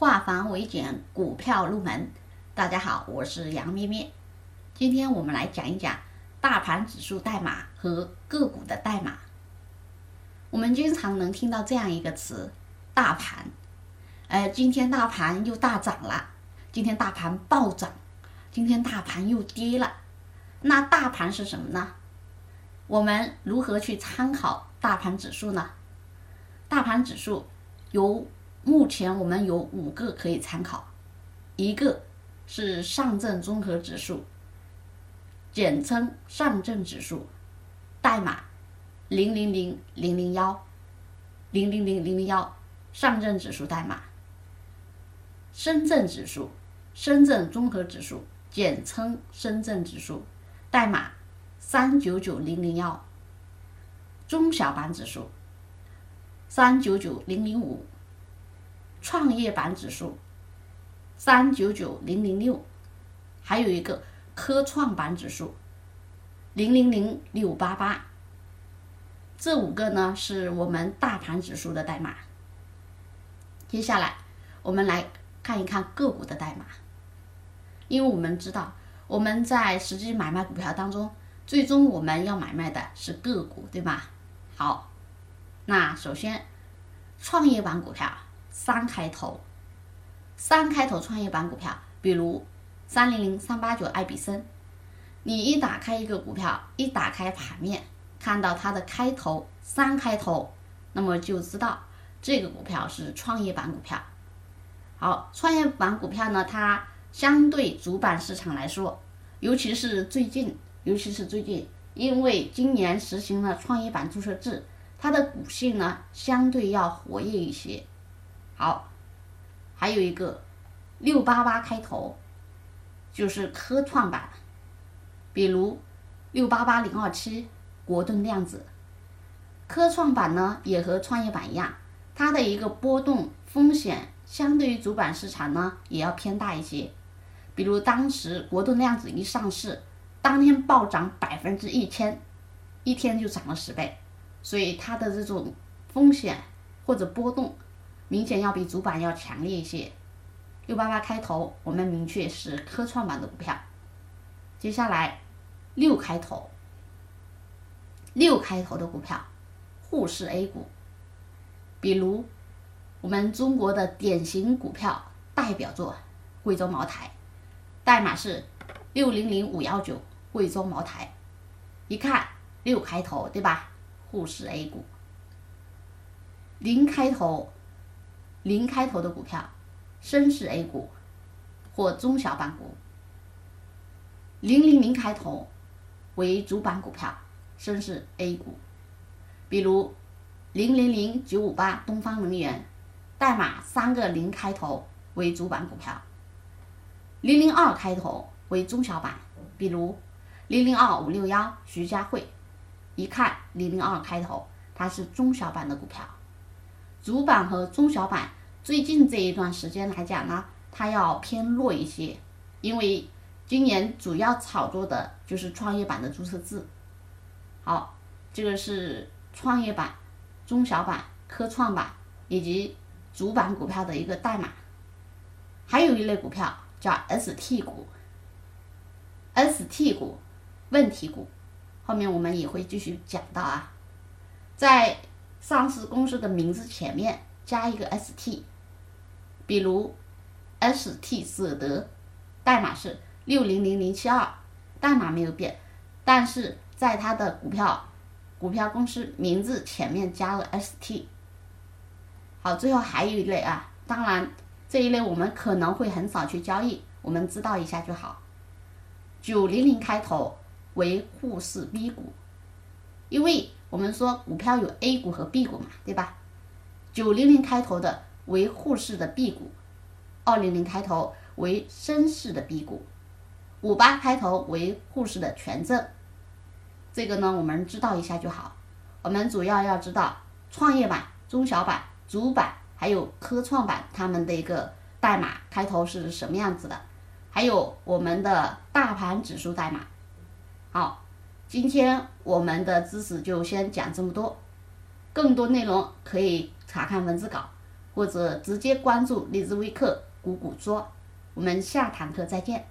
化繁为简，股票入门。大家好，我是杨咩咩。今天我们来讲一讲大盘指数代码和个股的代码。我们经常能听到这样一个词“大盘”，呃，今天大盘又大涨了，今天大盘暴涨，今天大盘又跌了。那大盘是什么呢？我们如何去参考大盘指数呢？大盘指数由目前我们有五个可以参考，一个是上证综合指数，简称上证指数，代码零零零零零幺零零零零零幺，上证指数代码。深圳指数，深圳综合指数，简称深圳指数，代码三九九零零幺，中小板指数。三九九零零五，创业板指数三九九零零六，还有一个科创板指数零零零六八八。这五个呢是我们大盘指数的代码。接下来我们来看一看个股的代码，因为我们知道我们在实际买卖股票当中，最终我们要买卖的是个股，对吧？好。那首先，创业板股票三开头，三开头创业板股票，比如三零零三八九艾比森，你一打开一个股票，一打开盘面，看到它的开头三开头，那么就知道这个股票是创业板股票。好，创业板股票呢，它相对主板市场来说，尤其是最近，尤其是最近，因为今年实行了创业板注册制。它的股性呢，相对要活跃一些。好，还有一个六八八开头，就是科创板，比如六八八零二七国盾量子。科创板呢，也和创业板一样，它的一个波动风险相对于主板市场呢，也要偏大一些。比如当时国盾量子一上市，当天暴涨百分之一千，一天就涨了十倍。所以它的这种风险或者波动，明显要比主板要强烈一些。六八八开头，我们明确是科创板的股票。接下来六开头，六开头的股票，沪市 A 股，比如我们中国的典型股票代表作贵州茅台，代码是六零零五幺九贵州茅台，一看六开头，对吧？沪市 A 股，零开头，零开头的股票，深市 A 股或中小板股。零零零开头为主板股票，深市 A 股，比如零零零九五八东方能源，代码三个零开头为主板股票。零零二开头为中小板，比如零零二五六幺徐家汇。一看零零二开头，它是中小板的股票。主板和中小板最近这一段时间来讲呢，它要偏弱一些，因为今年主要炒作的就是创业板的注册制。好，这个是创业板、中小板、科创板以及主板股票的一个代码。还有一类股票叫 ST 股，ST 股，问题股。后面我们也会继续讲到啊，在上市公司的名字前面加一个 ST，比如 ST 舍得，代码是六零零零七二，代码没有变，但是在它的股票股票公司名字前面加了 ST。好，最后还有一类啊，当然这一类我们可能会很少去交易，我们知道一下就好，九零零开头。为沪市 B 股，因为我们说股票有 A 股和 B 股嘛，对吧？九零零开头的为沪市的 B 股，二零零开头为深市的 B 股，五八开头为沪市的权证。这个呢，我们知道一下就好。我们主要要知道创业板、中小板、主板还有科创板它们的一个代码开头是什么样子的，还有我们的大盘指数代码。好，今天我们的知识就先讲这么多，更多内容可以查看文字稿。或者直接关注荔枝微课“股股说”。我们下堂课再见。